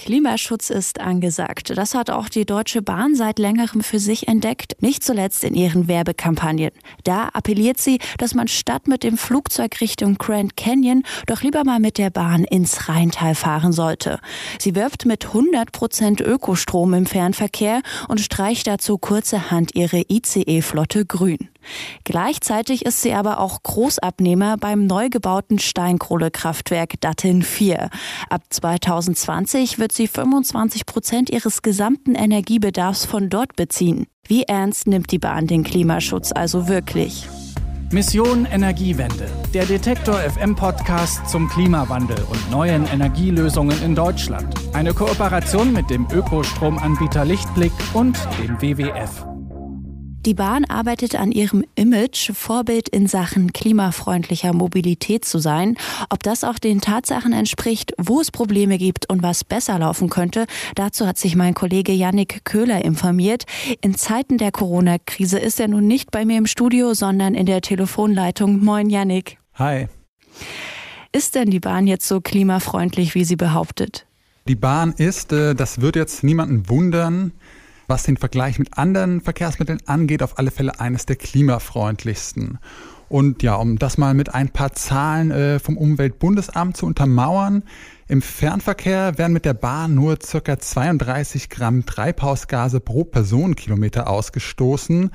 Klimaschutz ist angesagt. Das hat auch die Deutsche Bahn seit längerem für sich entdeckt, nicht zuletzt in ihren Werbekampagnen. Da appelliert sie, dass man statt mit dem Flugzeug Richtung Grand Canyon doch lieber mal mit der Bahn ins Rheintal fahren sollte. Sie wirbt mit 100 Prozent Ökostrom im Fernverkehr und streicht dazu kurzerhand ihre ICE-Flotte grün. Gleichzeitig ist sie aber auch Großabnehmer beim neu gebauten Steinkohlekraftwerk Datteln 4. Ab 2020 wird sie 25 Prozent ihres gesamten Energiebedarfs von dort beziehen. Wie ernst nimmt die Bahn den Klimaschutz also wirklich? Mission Energiewende, der Detektor FM Podcast zum Klimawandel und neuen Energielösungen in Deutschland. Eine Kooperation mit dem Ökostromanbieter Lichtblick und dem WWF. Die Bahn arbeitet an ihrem Image, Vorbild in Sachen klimafreundlicher Mobilität zu sein. Ob das auch den Tatsachen entspricht, wo es Probleme gibt und was besser laufen könnte, dazu hat sich mein Kollege Yannick Köhler informiert. In Zeiten der Corona-Krise ist er nun nicht bei mir im Studio, sondern in der Telefonleitung. Moin, Yannick. Hi. Ist denn die Bahn jetzt so klimafreundlich, wie sie behauptet? Die Bahn ist, äh, das wird jetzt niemanden wundern, was den Vergleich mit anderen Verkehrsmitteln angeht, auf alle Fälle eines der klimafreundlichsten. Und ja, um das mal mit ein paar Zahlen äh, vom Umweltbundesamt zu untermauern, im Fernverkehr werden mit der Bahn nur ca. 32 Gramm Treibhausgase pro Personenkilometer ausgestoßen.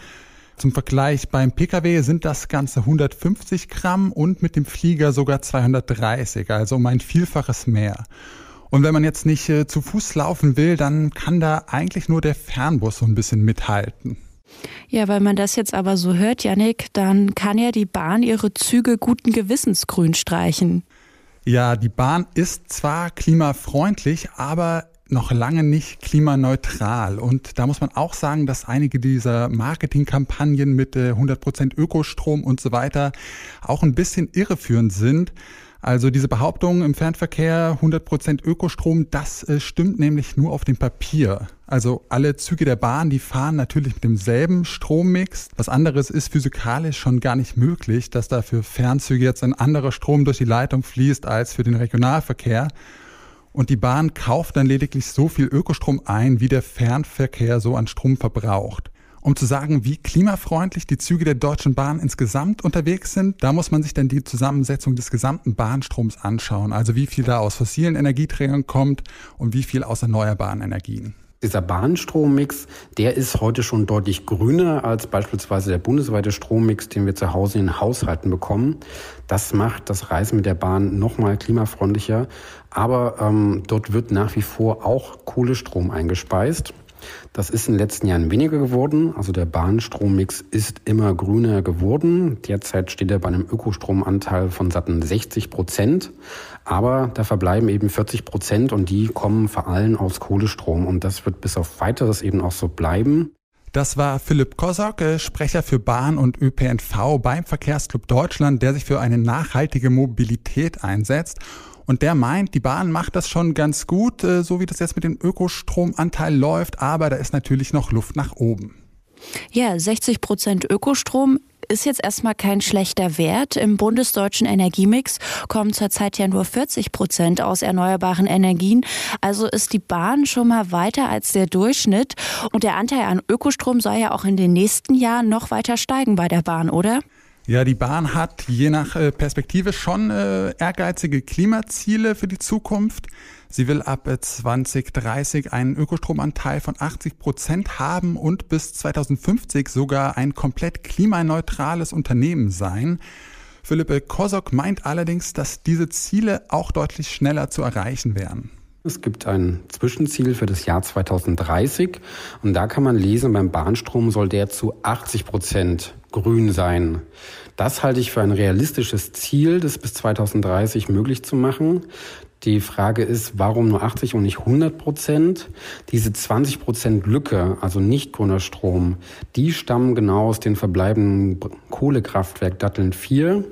Zum Vergleich beim Pkw sind das Ganze 150 Gramm und mit dem Flieger sogar 230, also um ein Vielfaches mehr. Und wenn man jetzt nicht äh, zu Fuß laufen will, dann kann da eigentlich nur der Fernbus so ein bisschen mithalten. Ja, weil man das jetzt aber so hört, Janik, dann kann ja die Bahn ihre Züge guten Gewissens grün streichen. Ja, die Bahn ist zwar klimafreundlich, aber noch lange nicht klimaneutral. Und da muss man auch sagen, dass einige dieser Marketingkampagnen mit 100% äh, Ökostrom und so weiter auch ein bisschen irreführend sind. Also diese Behauptung im Fernverkehr 100% Ökostrom, das äh, stimmt nämlich nur auf dem Papier. Also alle Züge der Bahn, die fahren natürlich mit demselben Strommix. Was anderes ist physikalisch schon gar nicht möglich, dass da für Fernzüge jetzt ein anderer Strom durch die Leitung fließt als für den Regionalverkehr. Und die Bahn kauft dann lediglich so viel Ökostrom ein, wie der Fernverkehr so an Strom verbraucht. Um zu sagen, wie klimafreundlich die Züge der Deutschen Bahn insgesamt unterwegs sind, da muss man sich dann die Zusammensetzung des gesamten Bahnstroms anschauen. Also wie viel da aus fossilen Energieträgern kommt und wie viel aus erneuerbaren Energien. Dieser Bahnstrommix, der ist heute schon deutlich grüner als beispielsweise der bundesweite Strommix, den wir zu Hause in Haushalten bekommen. Das macht das Reisen mit der Bahn nochmal klimafreundlicher. Aber ähm, dort wird nach wie vor auch Kohlestrom eingespeist. Das ist in den letzten Jahren weniger geworden. Also der Bahnstrommix ist immer grüner geworden. Derzeit steht er bei einem Ökostromanteil von satten 60 Prozent. Aber da verbleiben eben 40 Prozent und die kommen vor allem aus Kohlestrom. Und das wird bis auf weiteres eben auch so bleiben. Das war Philipp Kosok, äh, Sprecher für Bahn und ÖPNV beim Verkehrsclub Deutschland, der sich für eine nachhaltige Mobilität einsetzt. Und der meint, die Bahn macht das schon ganz gut, äh, so wie das jetzt mit dem Ökostromanteil läuft, aber da ist natürlich noch Luft nach oben. Ja, 60 Prozent Ökostrom ist jetzt erstmal kein schlechter Wert. Im bundesdeutschen Energiemix kommen zurzeit ja nur 40 Prozent aus erneuerbaren Energien. Also ist die Bahn schon mal weiter als der Durchschnitt. Und der Anteil an Ökostrom soll ja auch in den nächsten Jahren noch weiter steigen bei der Bahn, oder? Ja, die Bahn hat je nach äh, Perspektive schon äh, ehrgeizige Klimaziele für die Zukunft. Sie will ab 2030 äh, einen Ökostromanteil von 80 Prozent haben und bis 2050 sogar ein komplett klimaneutrales Unternehmen sein. Philippe Kosok meint allerdings, dass diese Ziele auch deutlich schneller zu erreichen wären. Es gibt ein Zwischenziel für das Jahr 2030 und da kann man lesen, beim Bahnstrom soll der zu 80 Prozent grün sein. Das halte ich für ein realistisches Ziel, das bis 2030 möglich zu machen. Die Frage ist, warum nur 80 und nicht 100 Prozent? Diese 20 Prozent Lücke, also nicht grüner Strom, die stammen genau aus den verbleibenden Kohlekraftwerk Datteln 4,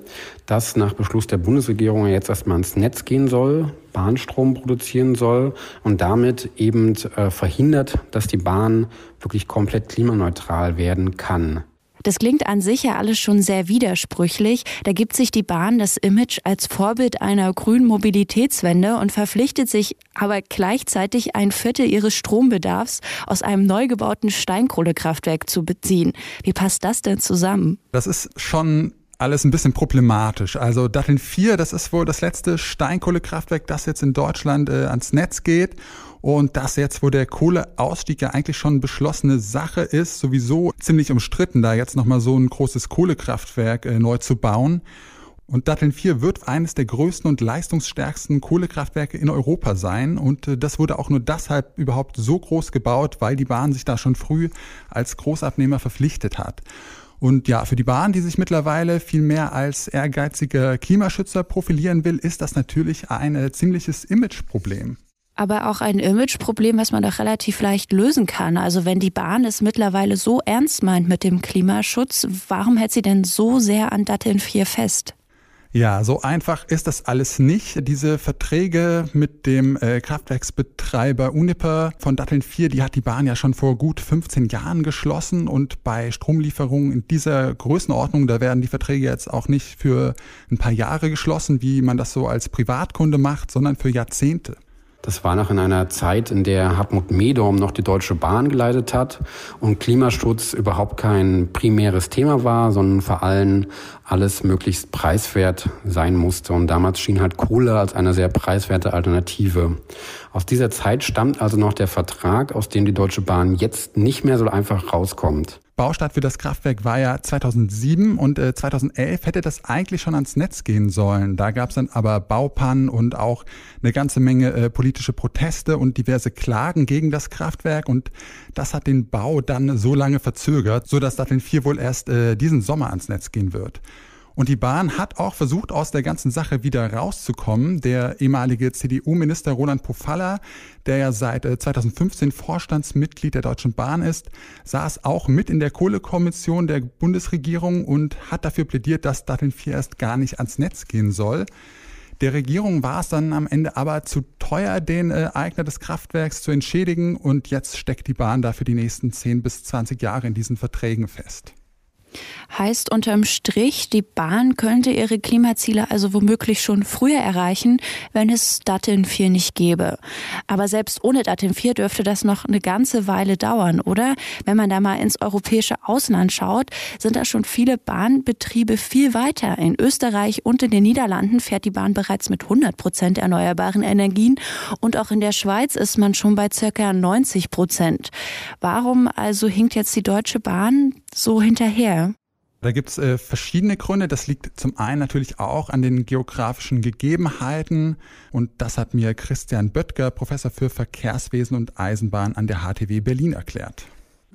das nach Beschluss der Bundesregierung jetzt erstmal ins Netz gehen soll, Bahnstrom produzieren soll und damit eben äh, verhindert, dass die Bahn wirklich komplett klimaneutral werden kann. Das klingt an sich ja alles schon sehr widersprüchlich. Da gibt sich die Bahn das Image als Vorbild einer grünen Mobilitätswende und verpflichtet sich aber gleichzeitig ein Viertel ihres Strombedarfs aus einem neu gebauten Steinkohlekraftwerk zu beziehen. Wie passt das denn zusammen? Das ist schon alles ein bisschen problematisch. Also Datteln 4, das ist wohl das letzte Steinkohlekraftwerk, das jetzt in Deutschland äh, ans Netz geht. Und das jetzt, wo der Kohleausstieg ja eigentlich schon beschlossene Sache ist, sowieso ziemlich umstritten, da jetzt nochmal so ein großes Kohlekraftwerk äh, neu zu bauen. Und Datteln 4 wird eines der größten und leistungsstärksten Kohlekraftwerke in Europa sein. Und äh, das wurde auch nur deshalb überhaupt so groß gebaut, weil die Bahn sich da schon früh als Großabnehmer verpflichtet hat. Und ja, für die Bahn, die sich mittlerweile viel mehr als ehrgeiziger Klimaschützer profilieren will, ist das natürlich ein äh, ziemliches Imageproblem aber auch ein Imageproblem, was man doch relativ leicht lösen kann. Also wenn die Bahn es mittlerweile so ernst meint mit dem Klimaschutz, warum hält sie denn so sehr an Datteln 4 fest? Ja, so einfach ist das alles nicht. Diese Verträge mit dem äh, Kraftwerksbetreiber Uniper von Datteln 4, die hat die Bahn ja schon vor gut 15 Jahren geschlossen und bei Stromlieferungen in dieser Größenordnung, da werden die Verträge jetzt auch nicht für ein paar Jahre geschlossen, wie man das so als Privatkunde macht, sondern für Jahrzehnte. Das war noch in einer Zeit, in der Hartmut Medorm noch die Deutsche Bahn geleitet hat und Klimaschutz überhaupt kein primäres Thema war, sondern vor allem alles möglichst preiswert sein musste. Und damals schien halt Kohle als eine sehr preiswerte Alternative. Aus dieser Zeit stammt also noch der Vertrag, aus dem die Deutsche Bahn jetzt nicht mehr so einfach rauskommt. Baustart für das Kraftwerk war ja 2007 und äh, 2011 hätte das eigentlich schon ans Netz gehen sollen. Da gab es dann aber Baupannen und auch eine ganze Menge äh, politische Proteste und diverse Klagen gegen das Kraftwerk und das hat den Bau dann so lange verzögert, so dass Datteln 4 wohl erst äh, diesen Sommer ans Netz gehen wird. Und die Bahn hat auch versucht, aus der ganzen Sache wieder rauszukommen. Der ehemalige CDU-Minister Roland Pofalla, der ja seit 2015 äh, Vorstandsmitglied der Deutschen Bahn ist, saß auch mit in der Kohlekommission der Bundesregierung und hat dafür plädiert, dass Datteln 4 erst gar nicht ans Netz gehen soll. Der Regierung war es dann am Ende aber zu teuer, den äh, Eigner des Kraftwerks zu entschädigen und jetzt steckt die Bahn da für die nächsten 10 bis 20 Jahre in diesen Verträgen fest. Heißt unterm Strich, die Bahn könnte ihre Klimaziele also womöglich schon früher erreichen, wenn es Datteln 4 nicht gäbe. Aber selbst ohne Datteln 4 dürfte das noch eine ganze Weile dauern, oder? Wenn man da mal ins europäische Ausland schaut, sind da schon viele Bahnbetriebe viel weiter. In Österreich und in den Niederlanden fährt die Bahn bereits mit 100 Prozent erneuerbaren Energien und auch in der Schweiz ist man schon bei circa 90 Prozent. Warum also hinkt jetzt die Deutsche Bahn so hinterher? Da gibt's äh, verschiedene Gründe. Das liegt zum einen natürlich auch an den geografischen Gegebenheiten. Und das hat mir Christian Böttger, Professor für Verkehrswesen und Eisenbahn an der HTW Berlin erklärt.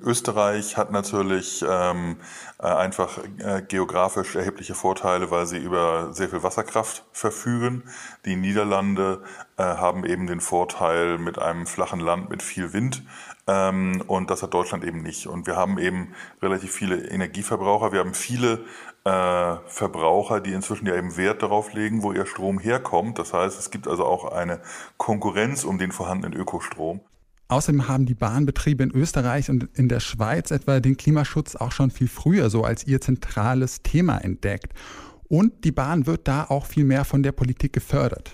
Österreich hat natürlich ähm, äh, einfach äh, geografisch erhebliche Vorteile, weil sie über sehr viel Wasserkraft verfügen. Die Niederlande äh, haben eben den Vorteil mit einem flachen Land mit viel Wind ähm, und das hat Deutschland eben nicht. Und wir haben eben relativ viele Energieverbraucher. Wir haben viele äh, Verbraucher, die inzwischen ja eben Wert darauf legen, wo ihr Strom herkommt. Das heißt, es gibt also auch eine Konkurrenz um den vorhandenen Ökostrom. Außerdem haben die Bahnbetriebe in Österreich und in der Schweiz etwa den Klimaschutz auch schon viel früher so als ihr zentrales Thema entdeckt. Und die Bahn wird da auch viel mehr von der Politik gefördert.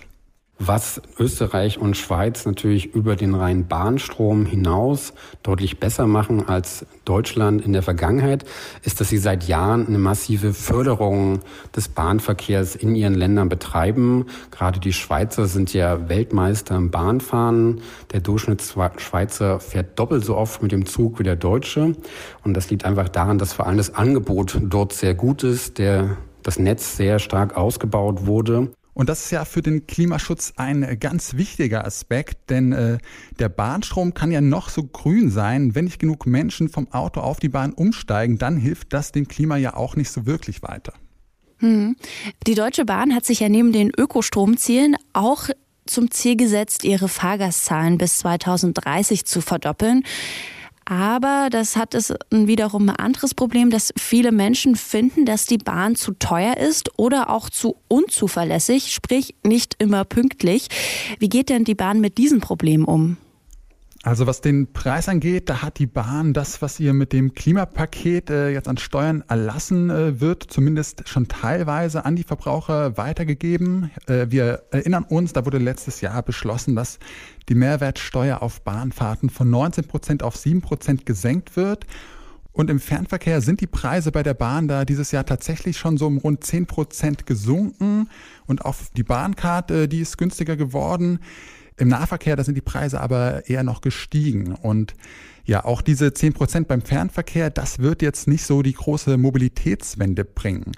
Was Österreich und Schweiz natürlich über den reinen Bahnstrom hinaus deutlich besser machen als Deutschland in der Vergangenheit, ist, dass sie seit Jahren eine massive Förderung des Bahnverkehrs in ihren Ländern betreiben. Gerade die Schweizer sind ja Weltmeister im Bahnfahren. Der Durchschnittsschweizer fährt doppelt so oft mit dem Zug wie der Deutsche. Und das liegt einfach daran, dass vor allem das Angebot dort sehr gut ist, der das Netz sehr stark ausgebaut wurde. Und das ist ja für den Klimaschutz ein ganz wichtiger Aspekt, denn äh, der Bahnstrom kann ja noch so grün sein. Wenn nicht genug Menschen vom Auto auf die Bahn umsteigen, dann hilft das dem Klima ja auch nicht so wirklich weiter. Hm. Die Deutsche Bahn hat sich ja neben den Ökostromzielen auch zum Ziel gesetzt, ihre Fahrgastzahlen bis 2030 zu verdoppeln. Aber das hat es wiederum ein anderes Problem, dass viele Menschen finden, dass die Bahn zu teuer ist oder auch zu unzuverlässig, sprich nicht immer pünktlich. Wie geht denn die Bahn mit diesen Problemen um? Also was den Preis angeht, da hat die Bahn das, was ihr mit dem Klimapaket äh, jetzt an Steuern erlassen äh, wird, zumindest schon teilweise an die Verbraucher weitergegeben. Äh, wir erinnern uns, da wurde letztes Jahr beschlossen, dass die Mehrwertsteuer auf Bahnfahrten von 19 Prozent auf 7 Prozent gesenkt wird. Und im Fernverkehr sind die Preise bei der Bahn da dieses Jahr tatsächlich schon so um rund 10 Prozent gesunken. Und auf die Bahnkarte, die ist günstiger geworden. Im Nahverkehr, da sind die Preise aber eher noch gestiegen. Und ja, auch diese 10 Prozent beim Fernverkehr, das wird jetzt nicht so die große Mobilitätswende bringen.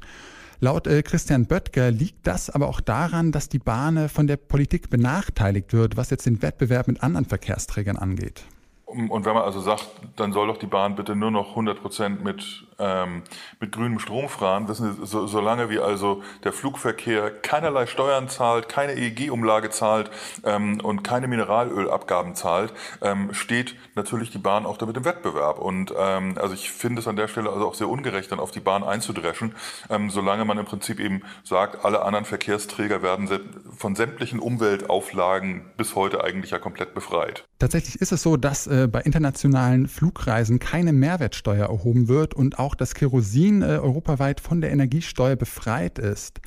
Laut äh, Christian Böttger liegt das aber auch daran, dass die Bahn von der Politik benachteiligt wird, was jetzt den Wettbewerb mit anderen Verkehrsträgern angeht. Und wenn man also sagt, dann soll doch die Bahn bitte nur noch 100 Prozent mit, ähm, mit grünem Strom fahren, wissen Sie, so, solange wie also der Flugverkehr keinerlei Steuern zahlt, keine EEG-Umlage zahlt ähm, und keine Mineralölabgaben zahlt, ähm, steht natürlich die Bahn auch damit im Wettbewerb. Und ähm, also ich finde es an der Stelle also auch sehr ungerecht, dann auf die Bahn einzudreschen, ähm, solange man im Prinzip eben sagt, alle anderen Verkehrsträger werden von sämtlichen Umweltauflagen bis heute eigentlich ja komplett befreit. Tatsächlich ist es so, dass äh, bei internationalen Flugreisen keine Mehrwertsteuer erhoben wird und auch das Kerosin äh, europaweit von der Energiesteuer befreit ist.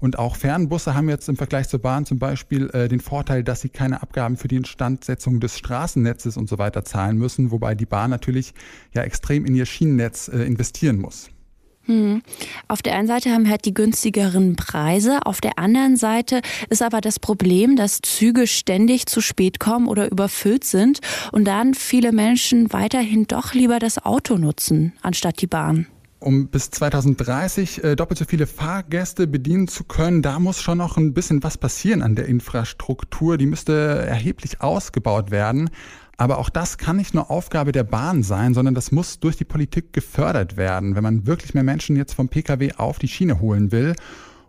Und auch Fernbusse haben jetzt im Vergleich zur Bahn zum Beispiel äh, den Vorteil, dass sie keine Abgaben für die Instandsetzung des Straßennetzes und so weiter zahlen müssen, wobei die Bahn natürlich ja extrem in ihr Schienennetz äh, investieren muss. Hm. Auf der einen Seite haben wir halt die günstigeren Preise, auf der anderen Seite ist aber das Problem, dass Züge ständig zu spät kommen oder überfüllt sind und dann viele Menschen weiterhin doch lieber das Auto nutzen, anstatt die Bahn um bis 2030 äh, doppelt so viele Fahrgäste bedienen zu können, da muss schon noch ein bisschen was passieren an der Infrastruktur. Die müsste erheblich ausgebaut werden. Aber auch das kann nicht nur Aufgabe der Bahn sein, sondern das muss durch die Politik gefördert werden, wenn man wirklich mehr Menschen jetzt vom Pkw auf die Schiene holen will.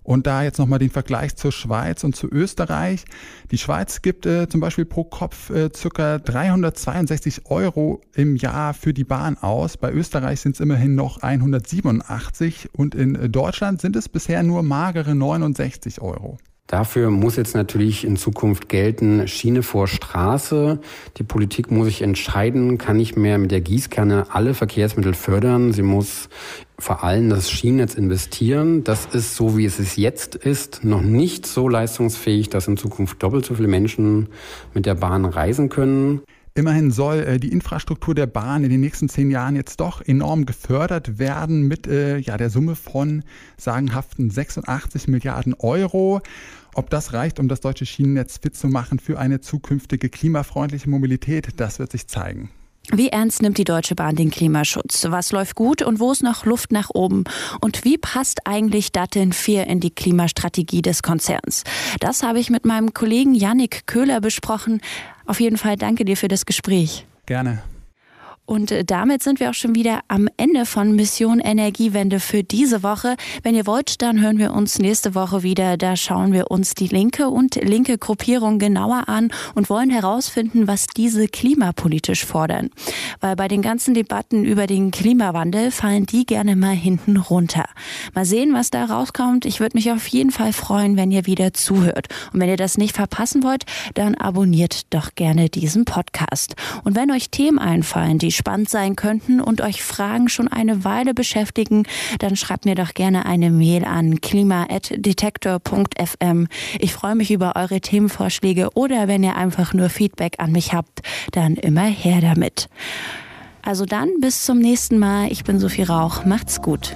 Und da jetzt nochmal den Vergleich zur Schweiz und zu Österreich. Die Schweiz gibt äh, zum Beispiel pro Kopf äh, circa 362 Euro im Jahr für die Bahn aus. Bei Österreich sind es immerhin noch 187 und in Deutschland sind es bisher nur magere 69 Euro. Dafür muss jetzt natürlich in Zukunft gelten, Schiene vor Straße. Die Politik muss sich entscheiden, kann nicht mehr mit der Gießkanne alle Verkehrsmittel fördern. Sie muss vor allem das Schienennetz investieren. Das ist so, wie es jetzt ist, noch nicht so leistungsfähig, dass in Zukunft doppelt so viele Menschen mit der Bahn reisen können. Immerhin soll äh, die Infrastruktur der Bahn in den nächsten zehn Jahren jetzt doch enorm gefördert werden mit äh, ja, der Summe von sagenhaften 86 Milliarden Euro. Ob das reicht, um das deutsche Schienennetz fit zu machen für eine zukünftige klimafreundliche Mobilität, das wird sich zeigen. Wie ernst nimmt die Deutsche Bahn den Klimaschutz? Was läuft gut und wo ist noch Luft nach oben? Und wie passt eigentlich Datteln 4 in die Klimastrategie des Konzerns? Das habe ich mit meinem Kollegen Yannick Köhler besprochen. Auf jeden Fall danke dir für das Gespräch. Gerne. Und äh, damit sind wir auch schon wieder am Ende von Mission Energiewende für diese Woche. Wenn ihr wollt, dann hören wir uns nächste Woche wieder. Da schauen wir uns die linke und linke Gruppierung genauer an und wollen herausfinden, was diese klimapolitisch fordern. Weil bei den ganzen Debatten über den Klimawandel fallen die gerne mal hinten runter. Mal sehen, was da rauskommt. Ich würde mich auf jeden Fall freuen, wenn ihr wieder zuhört. Und wenn ihr das nicht verpassen wollt, dann abonniert doch gerne diesen Podcast. Und wenn euch Themen einfallen, die spannend sein könnten und euch Fragen schon eine Weile beschäftigen, dann schreibt mir doch gerne eine Mail an klima.detektor.fm. Ich freue mich über eure Themenvorschläge oder wenn ihr einfach nur Feedback an mich habt, dann immer her damit. Also dann bis zum nächsten Mal. Ich bin Sophie Rauch. Macht's gut.